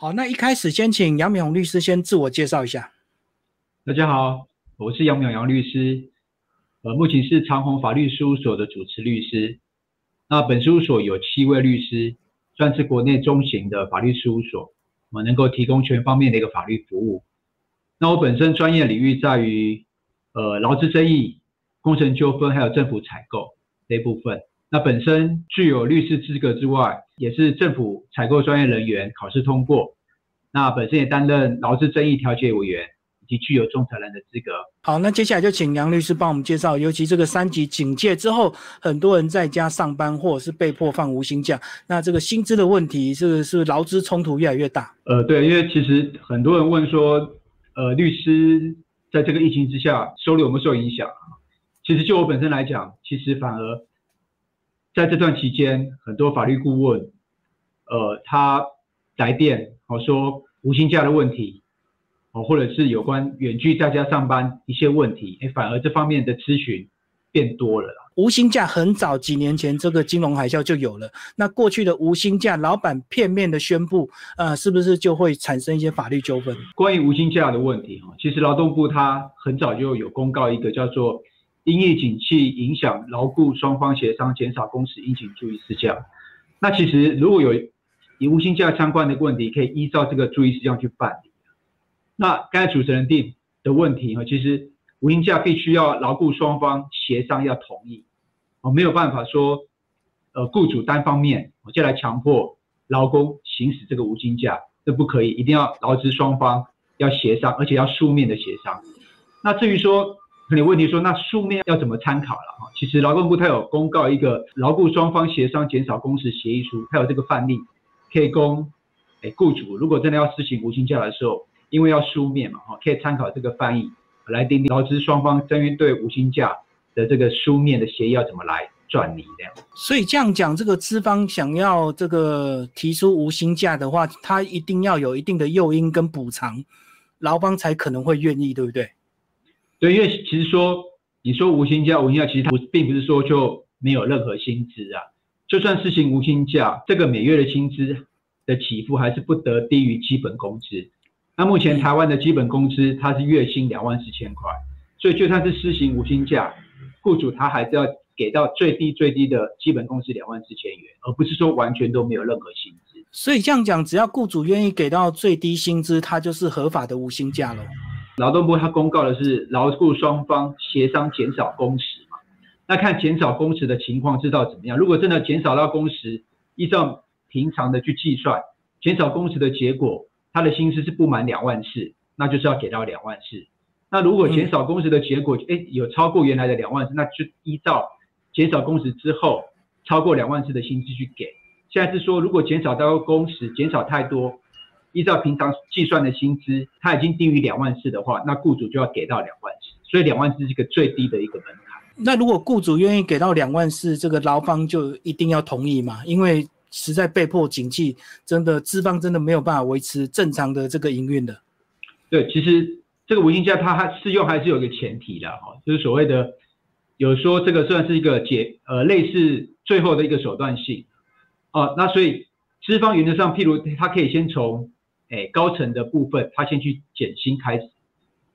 好，那一开始先请杨敏宏律师先自我介绍一下。大家好，我是杨淼杨律师，呃，目前是长虹法律事务所的主持律师。那本事务所有七位律师，算是国内中型的法律事务所，我们能够提供全方面的一个法律服务。那我本身专业领域在于，呃，劳资争议、工程纠纷，还有政府采购这一部分。那本身具有律师资格之外，也是政府采购专业人员，考试通过。那本身也担任劳资争议调解委员，以及具有仲裁人的资格。好，那接下来就请杨律师帮我们介绍，尤其这个三级警戒之后，很多人在家上班，或者是被迫放无薪假，那这个薪资的问题，是是劳资冲突越来越大。呃，对，因为其实很多人问说，呃，律师在这个疫情之下，收入有没有受影响？其实就我本身来讲，其实反而。在这段期间，很多法律顾问，呃，他来电哦说无薪假的问题，哦，或者是有关远距在家上班一些问题，哎，反而这方面的咨询变多了啦。无薪假很早几年前这个金融海啸就有了，那过去的无薪假，老板片面的宣布，呃，是不是就会产生一些法律纠纷？关于无薪假的问题哈，其实劳动部它很早就有公告一个叫做。因疫景气影响，劳雇双方协商减少工时，应请注意事项。那其实如果有以无薪假相关的问题，可以依照这个注意事项去办理。那刚才主持人定的问题哈，其实无薪假必须要劳雇双方协商要同意，哦，没有办法说，呃，雇主单方面我就来强迫劳工行使这个无薪假，这不可以，一定要劳资双方要协商，而且要书面的协商。那至于说，可能问题说，那书面要怎么参考了哈？其实劳动部它有公告一个劳雇双方协商减少工时协议书，它有这个范例，可以供哎雇主如果真的要实行无薪假的时候，因为要书面嘛哈，可以参考这个翻译来订定劳资双方针对无薪假的这个书面的协议要怎么来转拟这样。所以这样讲，这个资方想要这个提出无薪假的话，他一定要有一定的诱因跟补偿，劳方才可能会愿意，对不对？对，因为其实说你说无薪假，无薪假其实它并不是说就没有任何薪资啊。就算实行无薪假，这个每月的薪资的起付还是不得低于基本工资。那目前台湾的基本工资它是月薪两万四千块，所以就算是施行无薪假，雇主他还是要给到最低最低的基本工资两万四千元，而不是说完全都没有任何薪资。所以这样讲，只要雇主愿意给到最低薪资，它就是合法的无薪假了。劳动部它公告的是劳雇双方协商减少工时嘛？那看减少工时的情况知道怎么样？如果真的减少到工时，依照平常的去计算，减少工时的结果，他的薪资是不满两万四，那就是要给到两万四。那如果减少工时的结果，哎，有超过原来的两万四，那就依照减少工时之后超过两万四的薪资去给。现在是说，如果减少到工时减少太多。依照平常计算的薪资，它已经低于两万四的话，那雇主就要给到两万四，所以两万四是一个最低的一个门槛。那如果雇主愿意给到两万四，这个劳方就一定要同意嘛？因为实在被迫景气，真的资方真的没有办法维持正常的这个营运的。对，其实这个无薪假它还适用还是有一个前提的哈，就是所谓的有说这个算是一个解呃类似最后的一个手段性哦，那所以资方原则上，譬如他可以先从哎，高层的部分，他先去减薪开始，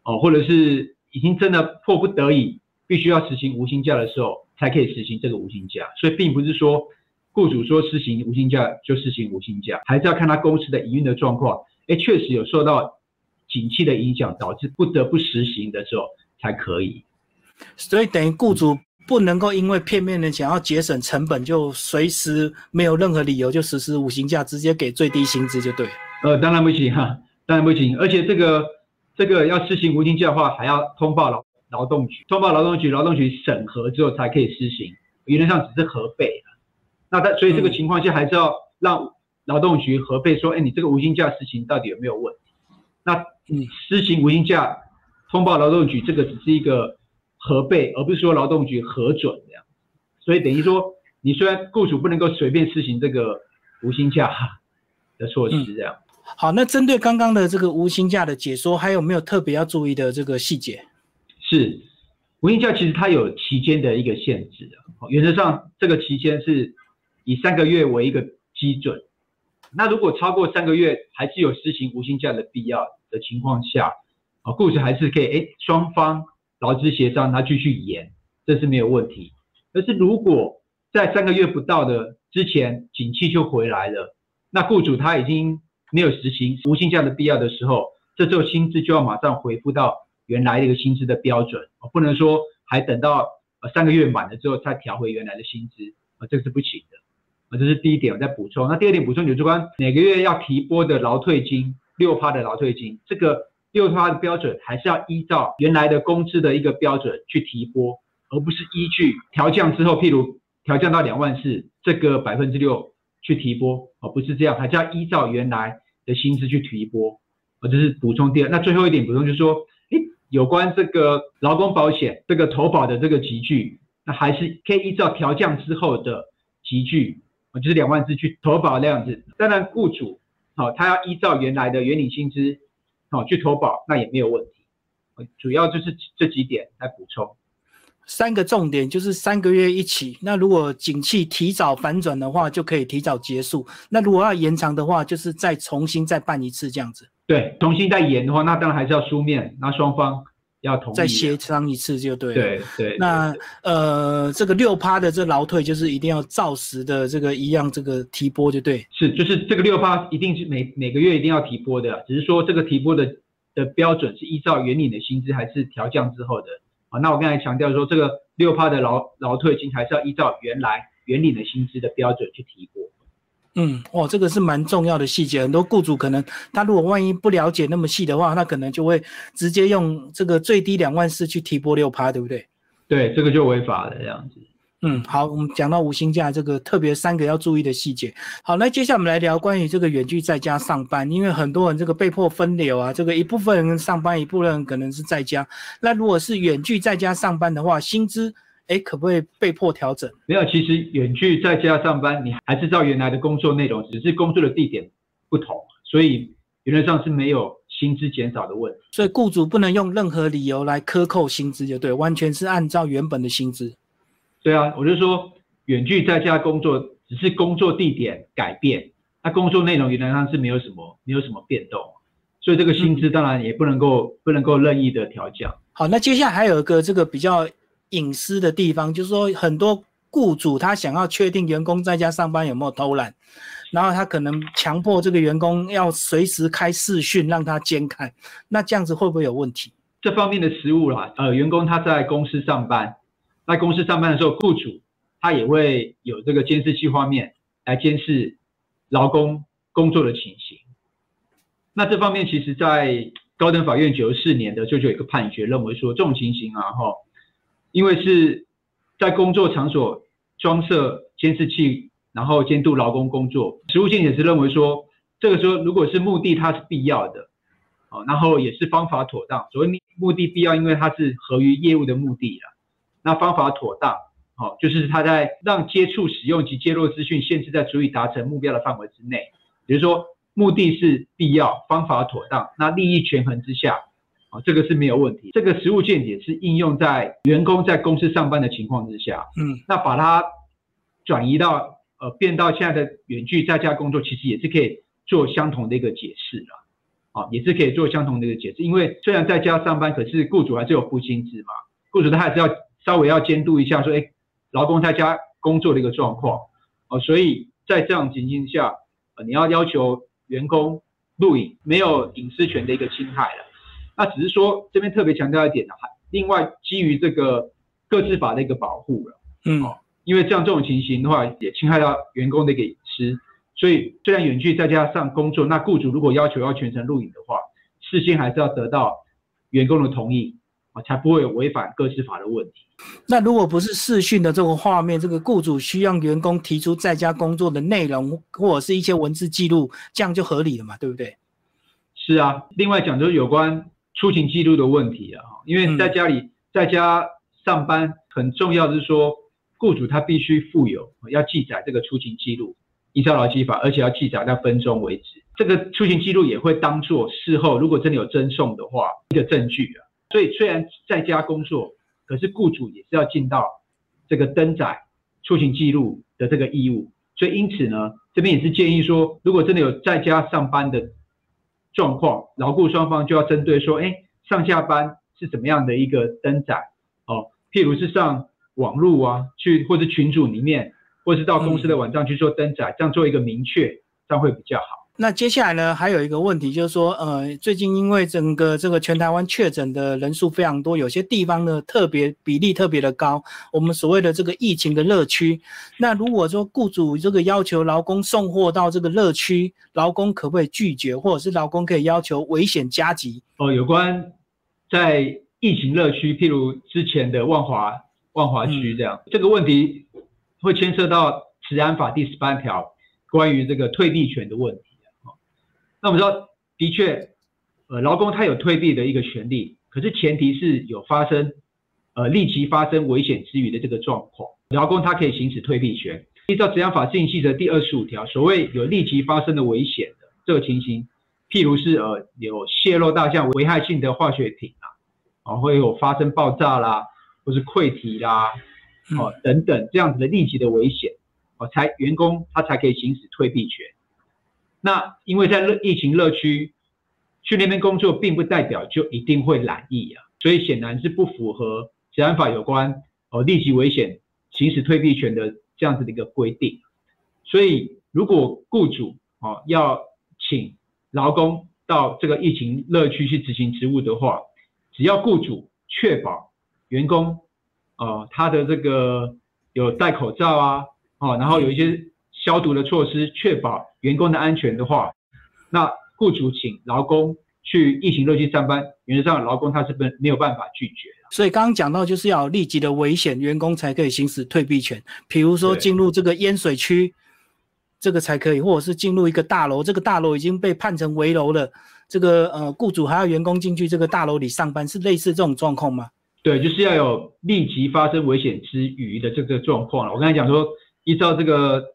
哦，或者是已经真的迫不得已，必须要实行无薪假的时候，才可以实行这个无薪假。所以并不是说雇主说实行无薪假就实行无薪假，还是要看他公司的营运的状况。哎，确实有受到景气的影响，导致不得不实行的时候才可以。所以等于雇主不能够因为片面的想要节省成本，就随时没有任何理由就实施五星假，直接给最低薪资就对。呃，当然不行哈，当然不行。而且这个这个要实行无薪假的话，还要通报劳劳动局，通报劳动局，劳动局审核之后才可以施行。理论上只是核备那他所以这个情况下还是要让劳动局核备，说，哎，你这个无薪假实行到底有没有问题？那你施行无薪假，通报劳动局，这个只是一个核备，而不是说劳动局核准这样。所以等于说，你虽然雇主不能够随便施行这个无薪假的措施这样。好，那针对刚刚的这个无薪假的解说，还有没有特别要注意的这个细节？是无薪假其实它有期间的一个限制的，原则上这个期间是以三个月为一个基准，那如果超过三个月还是有实行无薪假的必要的情况下，啊，雇主还是可以，哎，双方劳资协商，他继续延，这是没有问题。但是如果在三个月不到的之前，景气就回来了，那雇主他已经没有实行无薪假的必要的时候，这时候薪资就要马上回复到原来的一个薪资的标准，不能说还等到呃三个月满了之后再调回原来的薪资，啊，这个是不行的。这是第一点，我再补充。那第二点补充，就是关每个月要提拨的劳退金六趴的劳退金，这个六趴的标准还是要依照原来的工资的一个标准去提拨，而不是依据调降之后，譬如调降到两万四，这个百分之六去提拨，哦，不是这样，还是要依照原来的薪资去提拨。哦，这是补充第二。那最后一点补充就是说，诶，有关这个劳工保险这个投保的这个集聚，那还是可以依照调降之后的集聚。就是两万字去投保那样子，当然雇主好，他要依照原来的原领薪资好去投保，那也没有问题。主要就是这几点来补充。三个重点就是三个月一起，那如果景气提早反转的话，就可以提早结束。那如果要延长的话，就是再重新再办一次这样子。对，重新再延的话，那当然还是要书面，那双方。要同再协商一次就对。对对。那呃，这个六趴的这劳退就是一定要照实的这个一样这个提拨就对。是，就是这个六趴一定是每每个月一定要提拨的，只是说这个提拨的的标准是依照原领的薪资还是调降之后的。啊，那我刚才强调说，这个六趴的劳劳退金还是要依照原来原领的薪资的标准去提拨。嗯，哦，这个是蛮重要的细节，很多雇主可能他如果万一不了解那么细的话，那可能就会直接用这个最低两万四去提拨六趴，对不对？对，这个就违法了这样子。嗯，好，我们讲到无薪假这个特别三个要注意的细节。好，那接下来我们来聊关于这个远距在家上班，因为很多人这个被迫分流啊，这个一部分人上班，一部分人可能是在家。那如果是远距在家上班的话，薪资。哎，可不可以被迫调整？没有，其实远距在家上班，你还是照原来的工作内容，只是工作的地点不同，所以原则上是没有薪资减少的问题。所以雇主不能用任何理由来克扣薪资，就对，完全是按照原本的薪资。对啊，我就说远距在家工作，只是工作地点改变，那工作内容原则上是没有什么没有什么变动，所以这个薪资当然也不能够不能够任意的调降。好，那接下来还有一个这个比较。隐私的地方，就是说很多雇主他想要确定员工在家上班有没有偷懒，然后他可能强迫这个员工要随时开视讯让他监看，那这样子会不会有问题？这方面的实务啦，呃，员工他在公司上班，在公司上班的时候，雇主他也会有这个监视器画面来监视劳工工作的情形。那这方面其实，在高等法院九十四年的就就有一个判决，认为说这种情形啊，哈。因为是在工作场所装设监视器，然后监督劳工工作。实务性也是认为说，这个时候如果是目的它是必要的，哦，然后也是方法妥当。所谓目的必要，因为它是合于业务的目的了。那方法妥当，哦，就是他在让接触、使用及揭露资讯限制在足以达成目标的范围之内。比如说，目的是必要，方法妥当，那利益权衡之下。啊，这个是没有问题。这个实物见解是应用在员工在公司上班的情况之下。嗯，那把它转移到呃变到现在的远距在家工作，其实也是可以做相同的一个解释了。啊，也是可以做相同的一个解释。因为虽然在家上班，可是雇主还是有付薪资嘛，雇主他还是要稍微要监督一下，说哎，劳工在家工作的一个状况。哦，所以在这样情境下，呃，你要要求员工录影，没有隐私权的一个侵害了。那只是说这边特别强调一点呢，还另外基于这个个资法的一个保护了，嗯，因为这样这种情形的话，也侵害到员工的一个隐私，所以虽然远距再加上工作，那雇主如果要求要全程录影的话，事先还是要得到员工的同意啊，才不会有违反个资法的问题。那如果不是视讯的这个画面，这个雇主需要员工提出在家工作的内容或者是一些文字记录，这样就合理了嘛，对不对？是啊，另外讲就是有关。出勤记录的问题啊，因为在家里在家上班很重要的是说，雇主他必须负有要记载这个出勤记录，依照劳基法，而且要记载到分钟为止。这个出勤记录也会当做事后如果真的有赠送的话一个证据啊。所以虽然在家工作，可是雇主也是要尽到这个登载出勤记录的这个义务。所以因此呢，这边也是建议说，如果真的有在家上班的状况，劳雇双方就要针对说，哎，上下班是怎么样的一个登载哦，譬如是上网络啊，去或者群组里面，或是到公司的网站去做登载，这样做一个明确，这样会比较好。那接下来呢，还有一个问题就是说，呃，最近因为整个这个全台湾确诊的人数非常多，有些地方呢特别比例特别的高，我们所谓的这个疫情的热区。那如果说雇主这个要求劳工送货到这个热区，劳工可不可以拒绝，或者是劳工可以要求危险加急？哦，有关在疫情热区，譬如之前的万华万华区这样，这个问题会牵涉到《治安法》第十八条关于这个退避权的问题。那我们说，的确，呃，劳工他有退避的一个权利，可是前提是有发生，呃，立即发生危险之余的这个状况，劳工他可以行使退避权。依照《治安法》进行的第二十五条，所谓有立即发生的危险的这个情形，譬如是呃有泄漏大象危害性的化学品啊，啊会有发生爆炸啦，或是溃体啦，哦等等这样子的立即的危险，哦才员工他才可以行使退避权。那因为在疫情热区去那边工作，并不代表就一定会染疫啊，所以显然是不符合治安法有关哦立即危险行使退避权的这样子的一个规定。所以如果雇主哦要请劳工到这个疫情热区去执行职务的话，只要雇主确保员工哦他的这个有戴口罩啊哦，然后有一些。消毒的措施，确保员工的安全的话，那雇主请劳工去疫情热区上班，原则上劳工他是不没有办法拒绝的。所以刚刚讲到，就是要立即的危险，员工才可以行使退避权。比如说进入这个淹水区，这个才可以，或者是进入一个大楼，这个大楼已经被判成危楼了，这个呃雇主还要员工进去这个大楼里上班，是类似这种状况吗？对，就是要有立即发生危险之余的这个状况了。我刚才讲说，依照这个。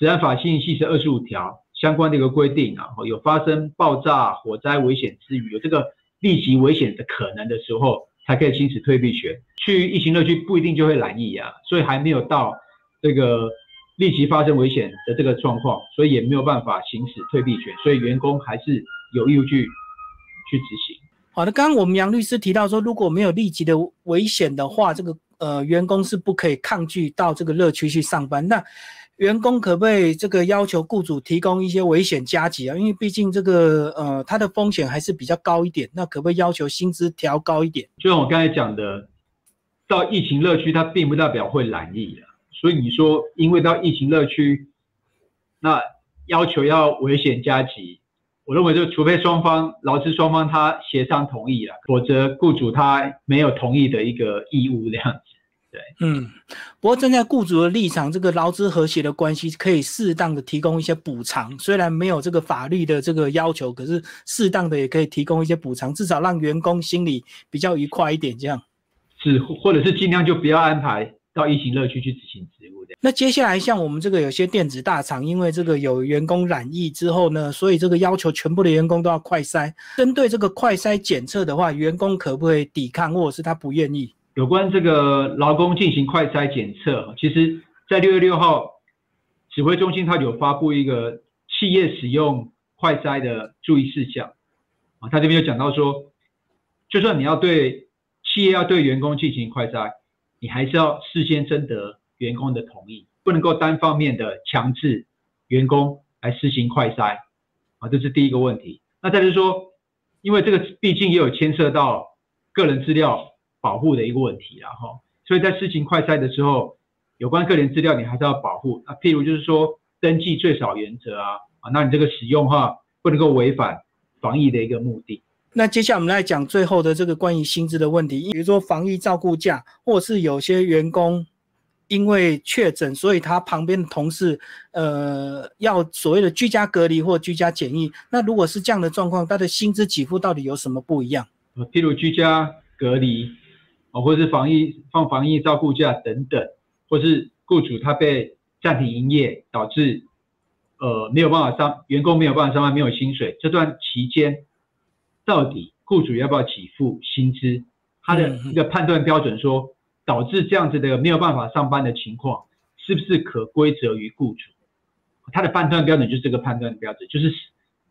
治安法信息是二十五条相关的一个规定啊，有发生爆炸、火灾危险之余，有这个立即危险的可能的时候，才可以行使退避权。去疫情乐区不一定就会染疫啊，所以还没有到这个立即发生危险的这个状况，所以也没有办法行使退避权，所以员工还是有义务去去执行。好的，刚刚我们杨律师提到说，如果没有立即的危险的话，这个呃员工是不可以抗拒到这个乐区去上班。那员工可不可以这个要求雇主提供一些危险加急啊？因为毕竟这个呃，它的风险还是比较高一点。那可不可以要求薪资调高一点？就像我刚才讲的，到疫情乐区，它并不代表会染疫啊。所以你说，因为到疫情乐区，那要求要危险加急，我认为就除非双方劳资双方他协商同意了，否则雇主他没有同意的一个义务这样子。对，嗯，不过站在雇主的立场，这个劳资和谐的关系可以适当的提供一些补偿，虽然没有这个法律的这个要求，可是适当的也可以提供一些补偿，至少让员工心里比较愉快一点，这样。是，或者是尽量就不要安排到疫情乐区去执行职务的。那接下来像我们这个有些电子大厂，因为这个有员工染疫之后呢，所以这个要求全部的员工都要快筛。针对这个快筛检测的话，员工可不可以抵抗，或者是他不愿意？有关这个劳工进行快筛检测，其实，在六月六号，指挥中心它有发布一个企业使用快筛的注意事项啊，他这边有讲到说，就算你要对企业要对员工进行快筛，你还是要事先征得员工的同意，不能够单方面的强制员工来实行快筛啊，这是第一个问题。那再就是说，因为这个毕竟也有牵涉到个人资料。保护的一个问题，然后，所以在事情快筛的时候，有关个人资料你还是要保护啊。譬如就是说，登记最少原则啊，啊，那你这个使用哈不能够违反防疫的一个目的。那接下来我们来讲最后的这个关于薪资的问题，比如说防疫照顾假，或是有些员工因为确诊，所以他旁边的同事呃要所谓的居家隔离或居家检疫。那如果是这样的状况，他的薪资给付到底有什么不一样？譬如居家隔离。哦，或者是防疫放防疫照顾假等等，或是雇主他被暂停营业，导致呃没有办法上员工没有办法上班，没有薪水，这段期间到底雇主要不要给付薪资？他的一个判断标准说，导致这样子的没有办法上班的情况，是不是可归责于雇主？他的判断标准就是这个判断标准，就是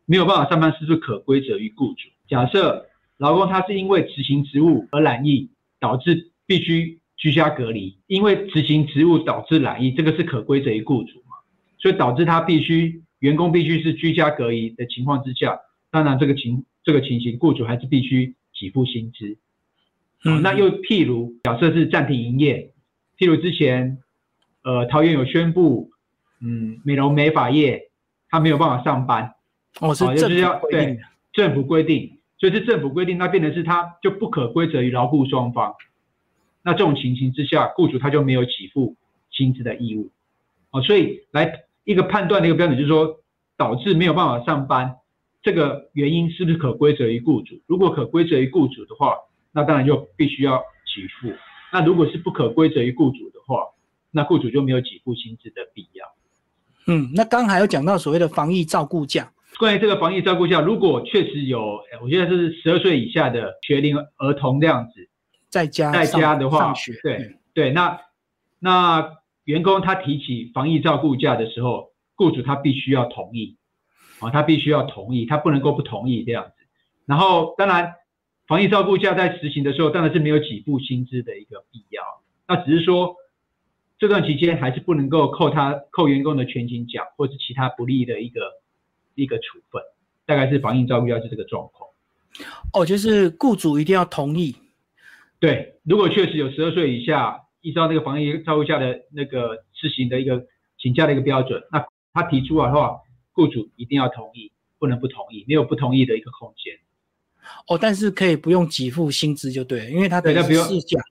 没有办法上班是不是可归责于雇主？假设劳工他是因为执行职务而染疫，导致必须居家隔离，因为执行职务导致染疫，这个是可归责于雇主嘛？所以导致他必须员工必须是居家隔离的情况之下，当然这个情这个情形，雇主还是必须给付薪资。嗯，那又譬如假设是暂停营业，譬如之前，呃，桃园有宣布，嗯，美容美发业他没有办法上班，哦，是政府规定，政府规定，所以是政府规定，那变成是他就不可归责于劳雇双方，那这种情形之下，雇主他就没有给付薪资的义务，哦，所以来一个判断的一个标准就是说，导致没有办法上班，这个原因是不是可归责于雇主？如果可归责于雇主的话。那当然就必须要给付。那如果是不可归责于雇主的话，那雇主就没有给付薪资的必要。嗯，那刚还有讲到所谓的防疫照顾假。关于这个防疫照顾假，如果确实有，我觉得是十二岁以下的学龄儿童这样子在家在家的话，对对，那那员工他提起防疫照顾假的时候，雇主他必须要同意啊，他必须要同意，他不能够不同意这样子。然后当然。防疫照顾假在实行的时候，当然是没有给付薪资的一个必要。那只是说这段期间还是不能够扣他扣员工的全勤奖，或是其他不利的一个一个处分。大概是防疫照顾要是这个状况。哦，就是雇主一定要同意。对，如果确实有十二岁以下，依照那个防疫照顾下的那个施行的一个请假的一个标准，那他提出来的话，雇主一定要同意，不能不同意，没有不同意的一个空间。哦，但是可以不用给付薪资就对，因为他的事假，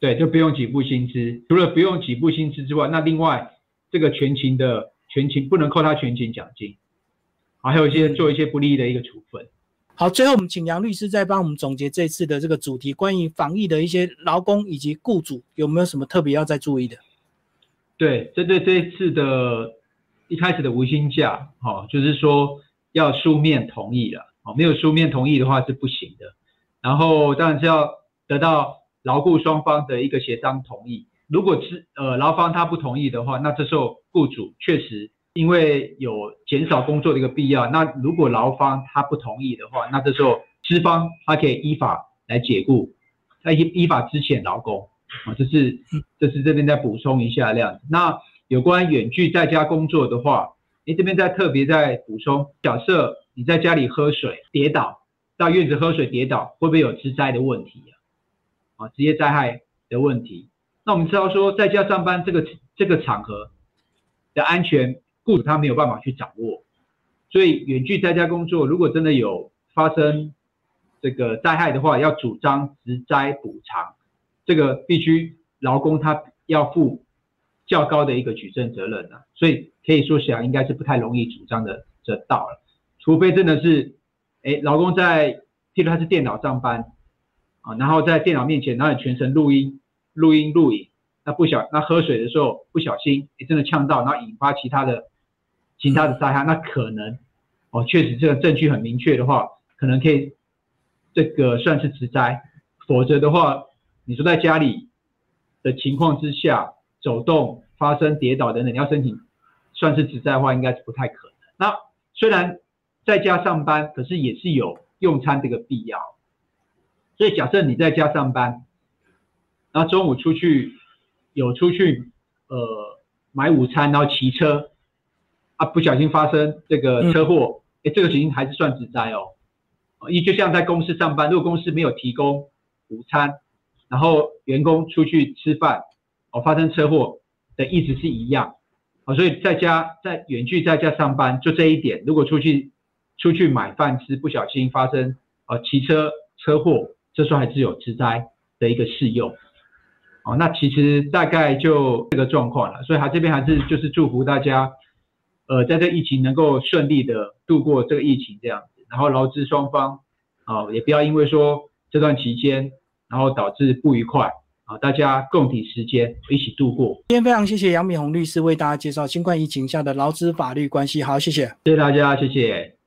对，就不用给付薪资。除了不用给付薪资之外，那另外这个全勤的全勤不能扣他全勤奖金，啊，还有一些做一些不利的一个处分。好，最后我们请杨律师再帮我们总结这次的这个主题，关于防疫的一些劳工以及雇主有没有什么特别要再注意的？对，针对这一次的一开始的无薪假，哈，就是说要书面同意了。没有书面同意的话是不行的，然后当然是要得到劳雇双方的一个协商同意。如果是呃劳方他不同意的话，那这时候雇主确实因为有减少工作的一个必要。那如果劳方他不同意的话，那这时候资方他可以依法来解雇，在依依法支遣劳工啊。这是这是这边再补充一下这样子。那有关远距在家工作的话，诶这边再特别再补充，假设。你在家里喝水跌倒，到院子喝水跌倒，会不会有致灾的问题啊？啊，职业灾害的问题。那我们知道说，在家上班这个这个场合的安全，雇主他没有办法去掌握，所以远距在家工作，如果真的有发生这个灾害的话，要主张职灾补偿，这个必须劳工他要负较高的一个举证责任的，所以可以说想应该是不太容易主张的这道了。除非真的是，哎，劳工在，譬如他是电脑上班，啊，然后在电脑面前，然后全程录音、录音、录影，那不小，那喝水的时候不小心，哎，真的呛到，然后引发其他的、其他的灾害，那可能，哦，确实这个证据很明确的话，可能可以，这个算是直灾，否则的话，你说在家里的情况之下走动发生跌倒等等，你要申请算是直灾的话，应该是不太可能。那虽然。在家上班，可是也是有用餐这个必要。所以假设你在家上班，然后中午出去有出去呃买午餐，然后骑车啊不小心发生这个车祸，哎，这个情形还是算职灾哦。因为就像在公司上班，如果公司没有提供午餐，然后员工出去吃饭哦发生车祸的意思是一样哦。所以在家在远距在家上班，就这一点，如果出去。出去买饭吃，不小心发生呃骑车车祸，这时候还是有职灾的一个适用，哦，那其实大概就这个状况了，所以他这边还是就是祝福大家，呃，在这疫情能够顺利的度过这个疫情这样子，然后劳资双方啊也不要因为说这段期间，然后导致不愉快啊，大家共体时间一起度过。今天非常谢谢杨敏红律师为大家介绍新冠疫情下的劳资法律关系，好，谢谢，谢谢大家，谢谢。